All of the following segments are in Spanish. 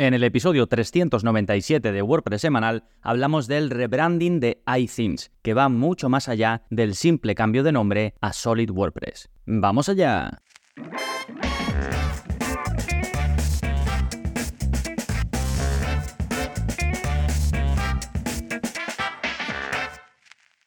En el episodio 397 de WordPress semanal hablamos del rebranding de iThemes, que va mucho más allá del simple cambio de nombre a Solid WordPress. ¡Vamos allá!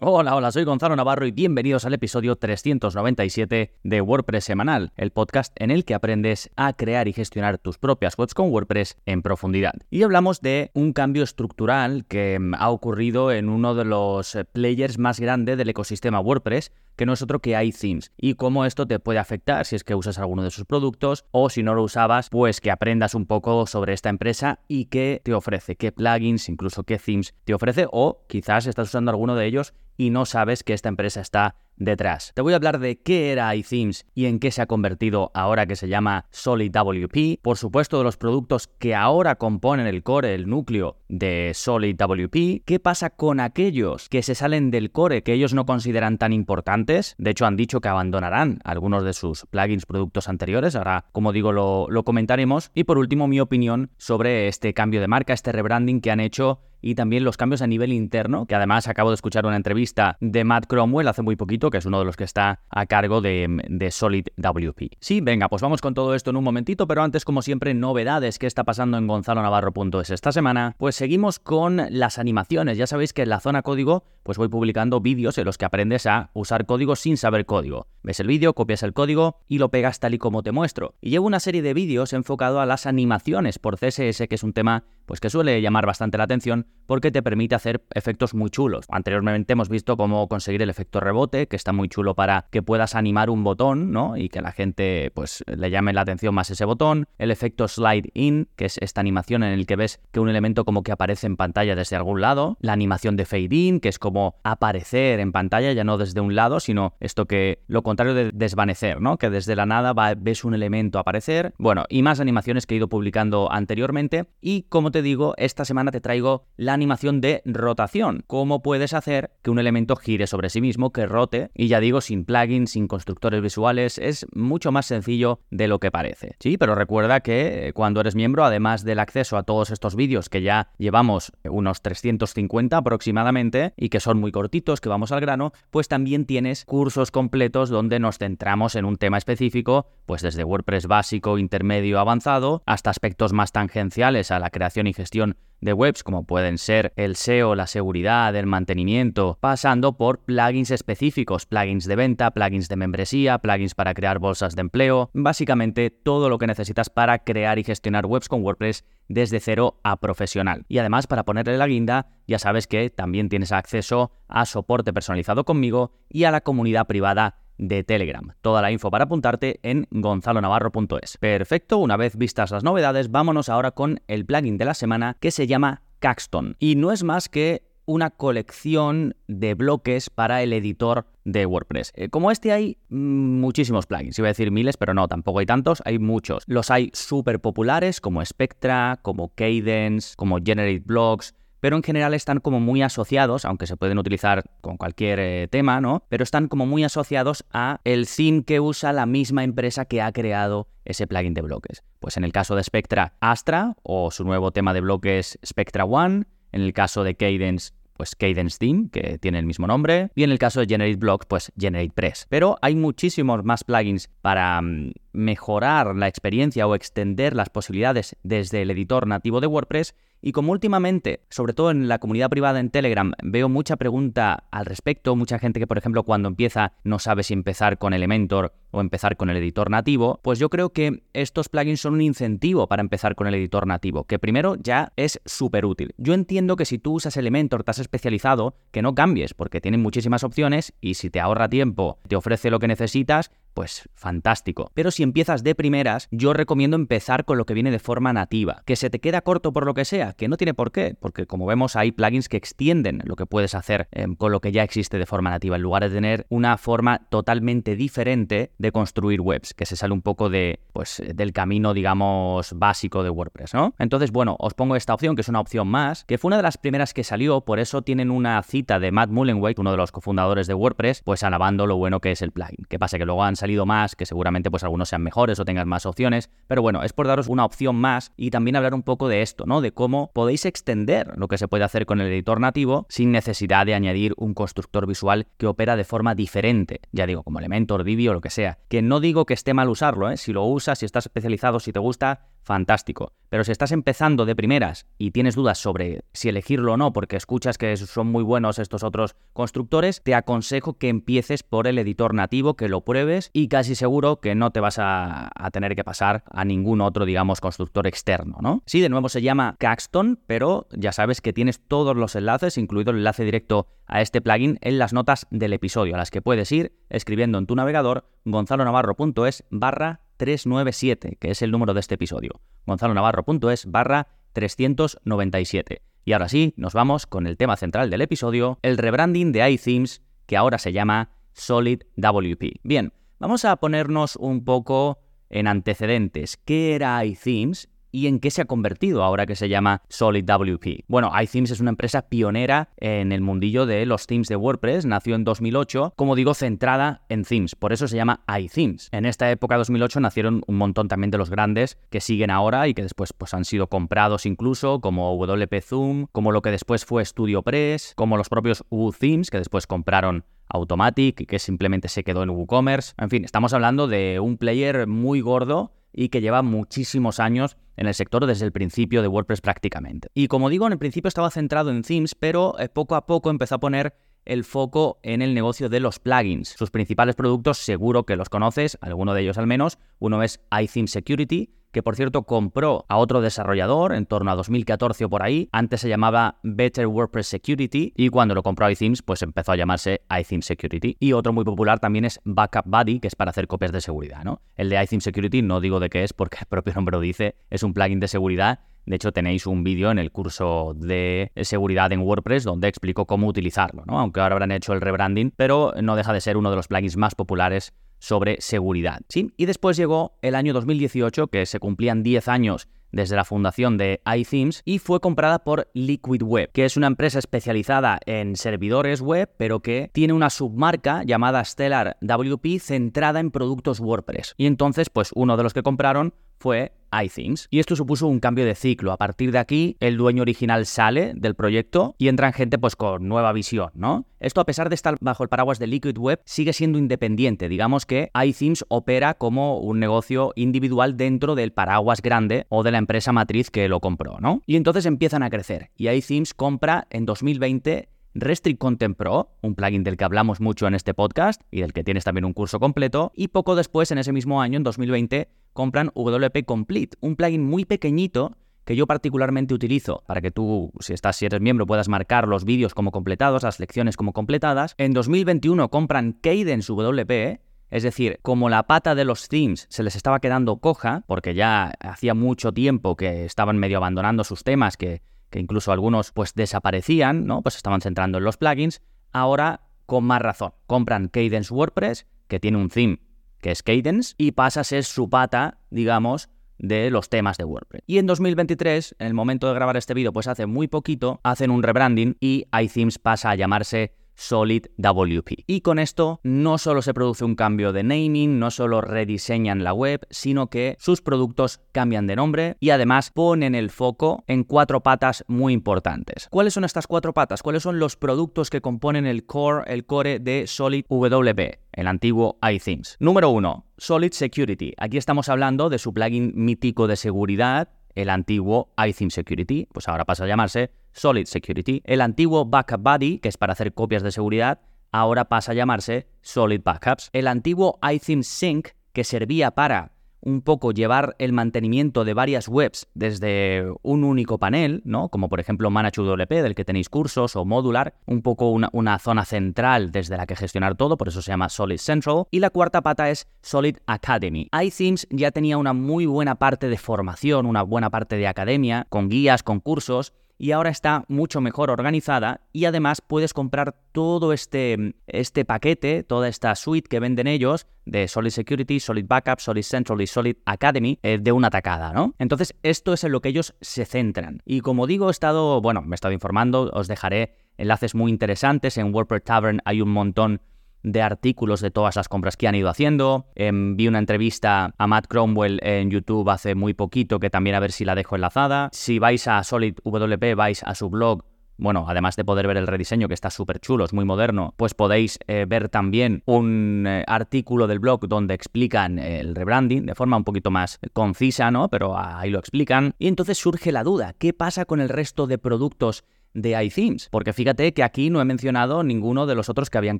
Hola, hola, soy Gonzalo Navarro y bienvenidos al episodio 397 de WordPress Semanal, el podcast en el que aprendes a crear y gestionar tus propias webs con WordPress en profundidad. Y hablamos de un cambio estructural que mm, ha ocurrido en uno de los eh, players más grandes del ecosistema WordPress, que no es otro que iThemes, y cómo esto te puede afectar si es que usas alguno de sus productos o si no lo usabas, pues que aprendas un poco sobre esta empresa y qué te ofrece, qué plugins, incluso qué themes te ofrece o quizás estás usando alguno de ellos y no sabes que esta empresa está detrás. Te voy a hablar de qué era iThemes y en qué se ha convertido ahora que se llama Solid WP. Por supuesto, de los productos que ahora componen el core, el núcleo de Solid WP. ¿Qué pasa con aquellos que se salen del core que ellos no consideran tan importantes? De hecho, han dicho que abandonarán algunos de sus plugins, productos anteriores. Ahora, como digo, lo, lo comentaremos. Y por último, mi opinión sobre este cambio de marca, este rebranding que han hecho y también los cambios a nivel interno, que además acabo de escuchar una entrevista de Matt Cromwell hace muy poquito, que es uno de los que está a cargo de, Solid WP. Sí, venga, pues vamos con todo esto en un momentito, pero antes, como siempre, novedades que está pasando en gonzalonavarro.es esta semana. Pues seguimos con las animaciones. Ya sabéis que en la zona código, pues voy publicando vídeos en los que aprendes a usar código sin saber código. Ves el vídeo, copias el código y lo pegas tal y como te muestro. Y llevo una serie de vídeos enfocado a las animaciones por CSS, que es un tema pues que suele llamar bastante la atención porque te permite hacer efectos muy chulos. Anteriormente hemos visto cómo conseguir el efecto rebote, que está muy chulo para que puedas animar un botón, ¿no? Y que la gente pues le llame la atención más ese botón. El efecto slide in, que es esta animación en el que ves que un elemento como que aparece en pantalla desde algún lado. La animación de fade in, que es como aparecer en pantalla ya no desde un lado, sino esto que lo contrario de desvanecer, ¿no? Que desde la nada ves un elemento aparecer. Bueno, y más animaciones que he ido publicando anteriormente. Y como te digo, esta semana te traigo la animación de rotación. Cómo puedes hacer que un elemento gire sobre sí mismo, que rote, y ya digo, sin plugins, sin constructores visuales, es mucho más sencillo de lo que parece. Sí, pero recuerda que eh, cuando eres miembro, además del acceso a todos estos vídeos que ya llevamos unos 350 aproximadamente y que son muy cortitos, que vamos al grano, pues también tienes cursos completos donde nos centramos en un tema específico, pues desde WordPress básico, intermedio, avanzado, hasta aspectos más tangenciales a la creación y gestión de webs como pueden ser el SEO, la seguridad, el mantenimiento, pasando por plugins específicos, plugins de venta, plugins de membresía, plugins para crear bolsas de empleo, básicamente todo lo que necesitas para crear y gestionar webs con WordPress desde cero a profesional. Y además para ponerle la guinda, ya sabes que también tienes acceso a soporte personalizado conmigo y a la comunidad privada de Telegram. Toda la info para apuntarte en gonzalonavarro.es. Perfecto, una vez vistas las novedades, vámonos ahora con el plugin de la semana que se llama Caxton. Y no es más que una colección de bloques para el editor de WordPress. Eh, como este hay muchísimos plugins, iba a decir miles, pero no, tampoco hay tantos, hay muchos. Los hay súper populares como Spectra, como Cadence, como Generate Blocks, pero en general están como muy asociados, aunque se pueden utilizar con cualquier eh, tema, ¿no? Pero están como muy asociados a el theme que usa la misma empresa que ha creado ese plugin de bloques. Pues en el caso de Spectra, Astra o su nuevo tema de bloques Spectra One, en el caso de Cadence, pues Cadence Theme, que tiene el mismo nombre, y en el caso de Generate Blocks, pues Generate Press. Pero hay muchísimos más plugins para mm, mejorar la experiencia o extender las posibilidades desde el editor nativo de WordPress y como últimamente, sobre todo en la comunidad privada en Telegram, veo mucha pregunta al respecto, mucha gente que por ejemplo cuando empieza no sabe si empezar con Elementor o empezar con el editor nativo, pues yo creo que estos plugins son un incentivo para empezar con el editor nativo, que primero ya es súper útil. Yo entiendo que si tú usas Elementor, te has especializado, que no cambies, porque tienen muchísimas opciones y si te ahorra tiempo, te ofrece lo que necesitas, pues fantástico. Pero si empiezas de primeras, yo recomiendo empezar con lo que viene de forma nativa. Que se te queda corto por lo que sea, que no tiene por qué, porque como vemos hay plugins que extienden lo que puedes hacer em, con lo que ya existe de forma nativa, en lugar de tener una forma totalmente diferente de construir webs, que se sale un poco de, pues, del camino, digamos, básico de WordPress, ¿no? Entonces, bueno, os pongo esta opción, que es una opción más, que fue una de las primeras que salió, por eso tienen una cita de Matt Mullenweg, uno de los cofundadores de WordPress, pues alabando lo bueno que es el plugin. Que pasa que luego han salido más, que seguramente pues algunos sean mejores o tengan más opciones, pero bueno, es por daros una opción más y también hablar un poco de esto, ¿no? De cómo podéis extender lo que se puede hacer con el editor nativo sin necesidad de añadir un constructor visual que opera de forma diferente, ya digo, como Elementor, Divi o lo que sea. Que no digo que esté mal usarlo, ¿eh? Si lo usas, si estás especializado, si te gusta, fantástico. Pero si estás empezando de primeras y tienes dudas sobre si elegirlo o no, porque escuchas que son muy buenos estos otros constructores, te aconsejo que empieces por el editor nativo, que lo pruebes y casi seguro que no te vas a, tener que pasar a ningún otro, digamos, constructor externo, ¿no? Sí, de nuevo se llama Caxton, pero ya sabes que tienes todos los enlaces, incluido el enlace directo a este plugin, en las notas del episodio, a las que puedes ir escribiendo en tu navegador gonzalonavarro.es barra 397, que es el número de este episodio. gonzalonavarro.es barra 397. Y ahora sí, nos vamos con el tema central del episodio, el rebranding de iThemes, que ahora se llama Solid WP. Bien, vamos a ponernos un poco en antecedentes. ¿Qué era iThemes y en qué se ha convertido ahora que se llama Solid WP. Bueno, iThemes es una empresa pionera en el mundillo de los themes de WordPress, nació en 2008, como digo, centrada en themes, por eso se llama iThemes. En esta época 2008 nacieron un montón también de los grandes que siguen ahora y que después pues, han sido comprados incluso, como WP Zoom, como lo que después fue StudioPress, como los propios WooThemes que después compraron Automatic, que simplemente se quedó en WooCommerce. En fin, estamos hablando de un player muy gordo y que lleva muchísimos años en el sector desde el principio de WordPress prácticamente. Y como digo, en el principio estaba centrado en themes, pero eh, poco a poco empezó a poner el foco en el negocio de los plugins. Sus principales productos seguro que los conoces, alguno de ellos al menos. Uno es iTheme Security, que por cierto compró a otro desarrollador en torno a 2014 o por ahí. Antes se llamaba Better WordPress Security y cuando lo compró iThemes pues empezó a llamarse iTheme Security. Y otro muy popular también es Backup Buddy, que es para hacer copias de seguridad, ¿no? El de iTheme Security no digo de qué es porque el propio nombre lo dice, es un plugin de seguridad de hecho, tenéis un vídeo en el curso de seguridad en WordPress donde explico cómo utilizarlo, ¿no? Aunque ahora habrán hecho el rebranding, pero no deja de ser uno de los plugins más populares sobre seguridad. Y después llegó el año 2018, que se cumplían 10 años desde la fundación de iThemes y fue comprada por Liquid Web, que es una empresa especializada en servidores web, pero que tiene una submarca llamada Stellar WP centrada en productos WordPress. Y entonces, pues uno de los que compraron fue iThings. Y esto supuso un cambio de ciclo. A partir de aquí, el dueño original sale del proyecto y entran gente pues con nueva visión, ¿no? Esto a pesar de estar bajo el paraguas de Liquid Web, sigue siendo independiente. Digamos que iThemes opera como un negocio individual dentro del paraguas grande o de la empresa matriz que lo compró, ¿no? Y entonces empiezan a crecer. Y iThemes compra en 2020 Restrict Content Pro, un plugin del que hablamos mucho en este podcast y del que tienes también un curso completo, y poco después, en ese mismo año, en 2020, compran WP Complete, un plugin muy pequeñito que yo particularmente utilizo para que tú, si estás, si eres miembro, puedas marcar los vídeos como completados, las lecciones como completadas. En 2021 compran Cadence WP, es decir, como la pata de los themes se les estaba quedando coja, porque ya hacía mucho tiempo que estaban medio abandonando sus temas, que que incluso algunos pues desaparecían, ¿no? Pues estaban centrando en los plugins, ahora con más razón. Compran Cadence WordPress, que tiene un theme que es Cadence, y pasa a ser su pata, digamos, de los temas de WordPress. Y en 2023, en el momento de grabar este vídeo, pues hace muy poquito, hacen un rebranding y iThemes pasa a llamarse Solid WP. Y con esto no solo se produce un cambio de naming, no solo rediseñan la web, sino que sus productos cambian de nombre y además ponen el foco en cuatro patas muy importantes. ¿Cuáles son estas cuatro patas? ¿Cuáles son los productos que componen el core, el core de Solid WP? el antiguo iThemes. Número uno, Solid Security. Aquí estamos hablando de su plugin mítico de seguridad, el antiguo iTheme Security, pues ahora pasa a llamarse Solid Security. El antiguo Backup Buddy, que es para hacer copias de seguridad, ahora pasa a llamarse Solid Backups. El antiguo iTheme Sync, que servía para un poco llevar el mantenimiento de varias webs desde un único panel, ¿no? Como por ejemplo ManageWP, del que tenéis cursos, o Modular, un poco una, una, zona central desde la que gestionar todo, por eso se llama Solid Central. Y la cuarta pata es Solid Academy. iThemes ya tenía una muy buena parte de formación, una buena parte de academia, con guías, con cursos, y ahora está mucho mejor organizada y además puedes comprar todo este, este paquete, toda esta suite que venden ellos de Solid Security, Solid Backup, Solid Central y Solid Academy eh, de una tacada, ¿no? Entonces esto es en lo que ellos se centran. Y como digo, he estado, bueno, me he estado informando, os dejaré enlaces muy interesantes, en WordPress Tavern hay un montón de artículos de todas las compras que han ido haciendo. Em, vi una entrevista a Matt Cromwell en YouTube hace muy poquito, que también a ver si la dejo enlazada. Si vais a Solid WP, vais a su blog bueno, además de poder ver el rediseño que está súper chulo, es muy moderno, pues podéis eh, ver también un eh, artículo del blog donde explican el rebranding de forma un poquito más concisa, ¿no? Pero ahí lo explican. Y entonces surge la duda, ¿qué pasa con el resto de productos de iThemes? Porque fíjate que aquí no he mencionado ninguno de los otros que habían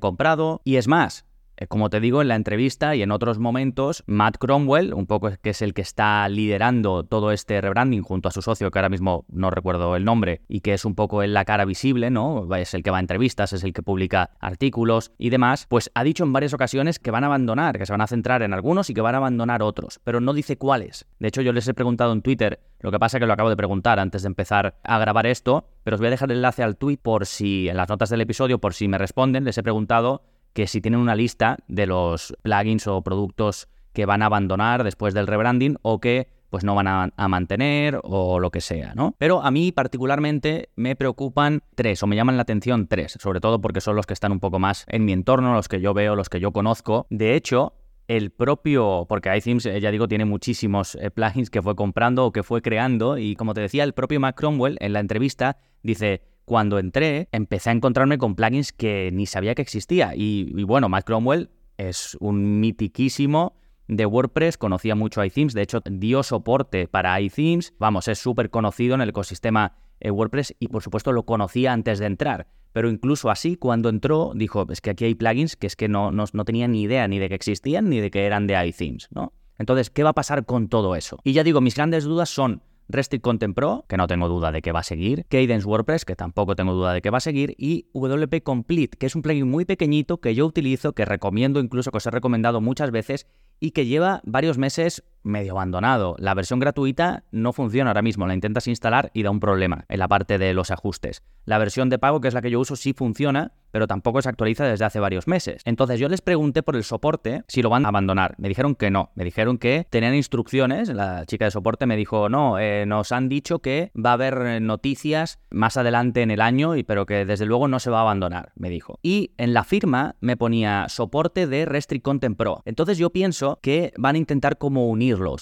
comprado. Y es más, como te digo, en la entrevista y en otros momentos, Matt Cromwell, un poco que es el que está liderando todo este rebranding junto a su socio, que ahora mismo no recuerdo el nombre, y que es un poco en la cara visible, ¿no? Es el que va a entrevistas, es el que publica artículos y demás, pues ha dicho en varias ocasiones que van a abandonar, que se van a centrar en algunos y que van a abandonar otros, pero no dice cuáles. De hecho, yo les he preguntado en Twitter, lo que pasa es que lo acabo de preguntar antes de empezar a grabar esto, pero os voy a dejar el enlace al tweet por si, en las notas del episodio, por si me responden, les he preguntado que si tienen una lista de los plugins o productos que van a abandonar después del rebranding o que pues no van a, mantener o lo que sea, ¿no? Pero a mí particularmente me preocupan tres o me llaman la atención tres, sobre todo porque son los que están un poco más en mi entorno, los que yo veo, los que yo conozco. De hecho, el propio, porque iThemes, eh, ya digo, tiene muchísimos eh, plugins que fue comprando o que fue creando y como te decía, el propio Mac Cromwell en la entrevista dice, cuando entré, empecé a encontrarme con plugins que ni sabía que existía. Y, bueno, Matt Cromwell es un mitiquísimo de WordPress, conocía mucho iThemes, de hecho dio soporte para iThemes, vamos, es súper conocido en el ecosistema eh, WordPress y por supuesto lo conocía antes de entrar. Pero incluso así, cuando entró, dijo, es que aquí hay plugins que es que no, no, no tenía ni idea ni de que existían ni de que eran de iThemes, ¿no? Entonces, ¿qué va a pasar con todo eso? Y ya digo, mis grandes dudas son Restrict Content Pro, que no tengo duda de que va a seguir, Cadence WordPress, que tampoco tengo duda de que va a seguir, y WP Complete, que es un plugin muy pequeñito que yo utilizo, que recomiendo incluso, que os he recomendado muchas veces y que lleva varios meses medio abandonado. La versión gratuita no funciona ahora mismo, la intentas instalar y da un problema en la parte de los ajustes. La versión de pago, que es la que yo uso, sí funciona, pero tampoco se actualiza desde hace varios meses. Entonces yo les pregunté por el soporte si lo van a abandonar. Me dijeron que no, me dijeron que tenían instrucciones, la chica de soporte me dijo, no, eh, nos han dicho que va a haber eh, noticias más adelante en el año, pero que desde luego no se va a abandonar, me dijo. Y en la firma me ponía soporte de Restrict Content Pro. Entonces yo pienso que van a intentar como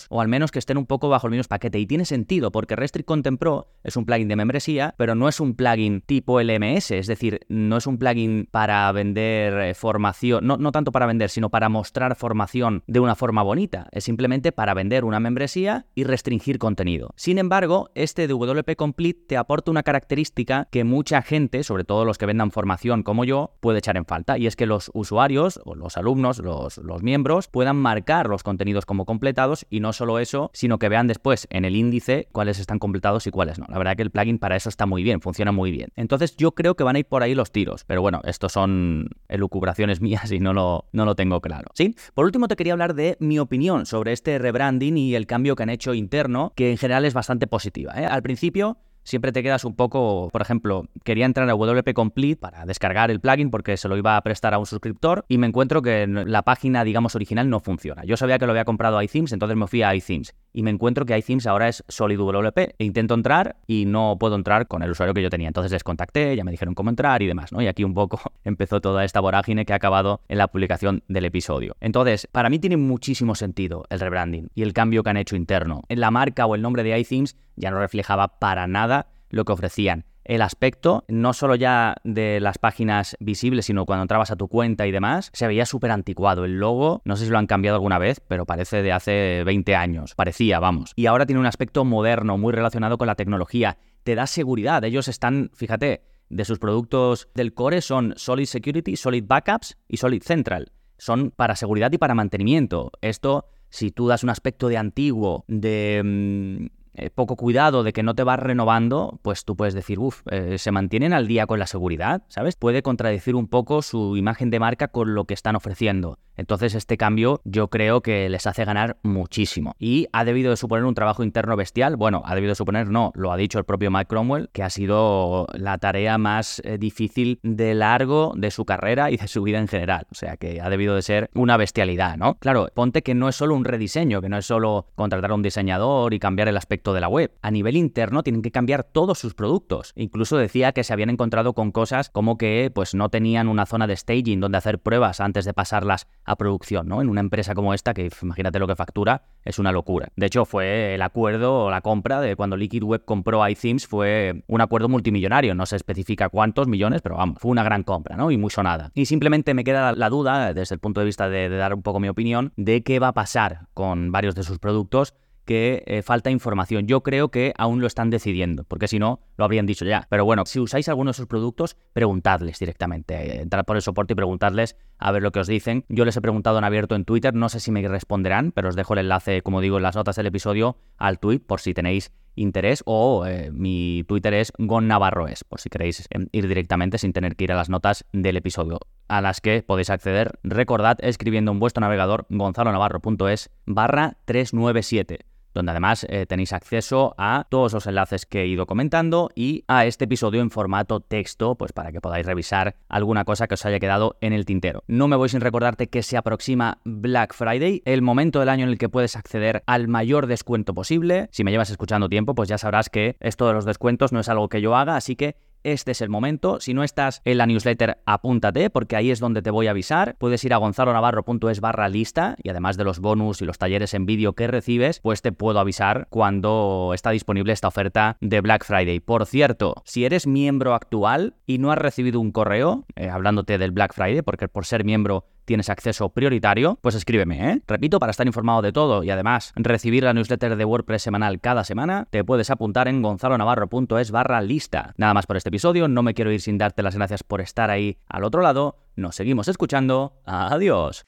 o al menos que estén un poco bajo el mismo paquete. Y tiene sentido, porque Restrict Content Pro es un plugin de membresía, pero no es un plugin tipo LMS, es decir, no es un plugin para vender eh, formación, no, no tanto para vender, sino para mostrar formación de una forma bonita, es simplemente para vender una membresía y restringir contenido. Sin embargo, este de WP Complete te aporta una característica que mucha gente, sobre todo los que vendan formación como yo, puede echar en falta, y es que los usuarios o los alumnos, los, los miembros, puedan marcar los contenidos como completados y no solo eso, sino que vean después en el índice cuáles están completados y cuáles no. La verdad que el plugin para eso está muy bien, funciona muy bien. Entonces yo creo que van a ir por ahí los tiros, pero bueno, bueno, esto son elucubraciones mías y no lo, no lo tengo claro. ¿Sí? Por último, te quería hablar de mi opinión sobre este rebranding y el cambio que han hecho interno, que en general es bastante positiva. ¿eh? Al principio siempre te quedas un poco, por ejemplo, quería entrar a WP Complete para descargar el plugin porque se lo iba a prestar a un suscriptor y me encuentro que la página, digamos, original no funciona. Yo sabía que lo había comprado a iThemes, entonces me fui a iThemes y me encuentro que iThemes ahora es Solid WP. E intento entrar y no puedo entrar con el usuario que yo tenía. Entonces les contacté, ya me dijeron cómo entrar y demás, ¿no? Y aquí un poco empezó toda esta vorágine que ha acabado en la publicación del episodio. Entonces, para mí tiene muchísimo sentido el rebranding y el cambio que han hecho interno. En la marca o el nombre de iThemes ya no reflejaba para nada lo que ofrecían. El aspecto, no solo ya de las páginas visibles, sino cuando entrabas a tu cuenta y demás, se veía súper anticuado. El logo, no sé si lo han cambiado alguna vez, pero parece de hace 20 años. Parecía, vamos. Y ahora tiene un aspecto moderno, muy relacionado con la tecnología. Te da seguridad. Ellos están, fíjate, de sus productos del core son Solid Security, Solid Backups y Solid Central. Son para seguridad y para mantenimiento. Esto, si tú das un aspecto de antiguo, de... Mm, eh, poco cuidado de que no te vas renovando, pues tú puedes decir, uff, eh, se mantienen al día con la seguridad, ¿sabes? Puede contradecir un poco su imagen de marca con lo que están ofreciendo. Entonces este cambio yo creo que les hace ganar muchísimo. Y ha debido de suponer un trabajo interno bestial. Bueno, ha debido de suponer, no, lo ha dicho el propio Mike Cromwell, que ha sido la tarea más eh, difícil de largo de su carrera y de su vida en general. O sea que ha debido de ser una bestialidad, ¿no? Claro, ponte que no es solo un rediseño, que no es solo contratar a un diseñador y cambiar el aspecto de la web. A nivel interno tienen que cambiar todos sus productos. Incluso decía que se habían encontrado con cosas como que pues no tenían una zona de staging donde hacer pruebas antes de pasarlas a producción, ¿no? En una empresa como esta que imagínate lo que factura, es una locura. De hecho, fue el acuerdo o la compra de cuando Liquid Web compró iThemes fue un acuerdo multimillonario, no se especifica cuántos millones, pero vamos, fue una gran compra, ¿no? Y muy sonada. Y simplemente me queda la duda desde el punto de vista de dar un poco mi opinión de qué va a pasar con varios de sus productos que eh, falta información. Yo creo que aún lo están decidiendo, porque si no, lo habrían dicho ya. Pero bueno, si usáis alguno de sus productos, preguntadles directamente. Eh, entrar por el soporte y preguntadles a ver lo que os dicen. Yo les he preguntado en abierto en Twitter, no sé si me responderán, pero os dejo el enlace, como digo, en las notas del episodio al tweet por si tenéis interés o eh, mi Twitter es gonnavarroes, por si queréis ir directamente sin tener que ir a las notas del episodio a las que podéis acceder. Recordad escribiendo en vuestro navegador gonzalonavarro.es barra 397 donde además eh, tenéis acceso a todos los enlaces que he ido comentando y a este episodio en formato texto, pues para que podáis revisar alguna cosa que os haya quedado en el tintero. No me voy sin recordarte que se aproxima Black Friday, el momento del año en el que puedes acceder al mayor descuento posible. Si me llevas escuchando tiempo, pues ya sabrás que esto de los descuentos no es algo que yo haga, así que este es el momento. Si no estás en la newsletter, apúntate, porque ahí es donde te voy a avisar. Puedes ir a gonzalonavarro.es barra lista y además de los bonus y los talleres en vídeo que recibes, pues te puedo avisar cuando está disponible esta oferta de Black Friday. Por cierto, si eres miembro actual y no has recibido un correo eh, hablándote del Black Friday, porque por ser miembro tienes acceso prioritario, pues escríbeme, ¿eh? Repito, para estar informado de todo y además recibir la newsletter de WordPress semanal cada semana, te puedes apuntar en gonzalonavarro.es barra lista. Nada más por este episodio, no me quiero ir sin darte las gracias por estar ahí al otro lado, nos seguimos escuchando, adiós.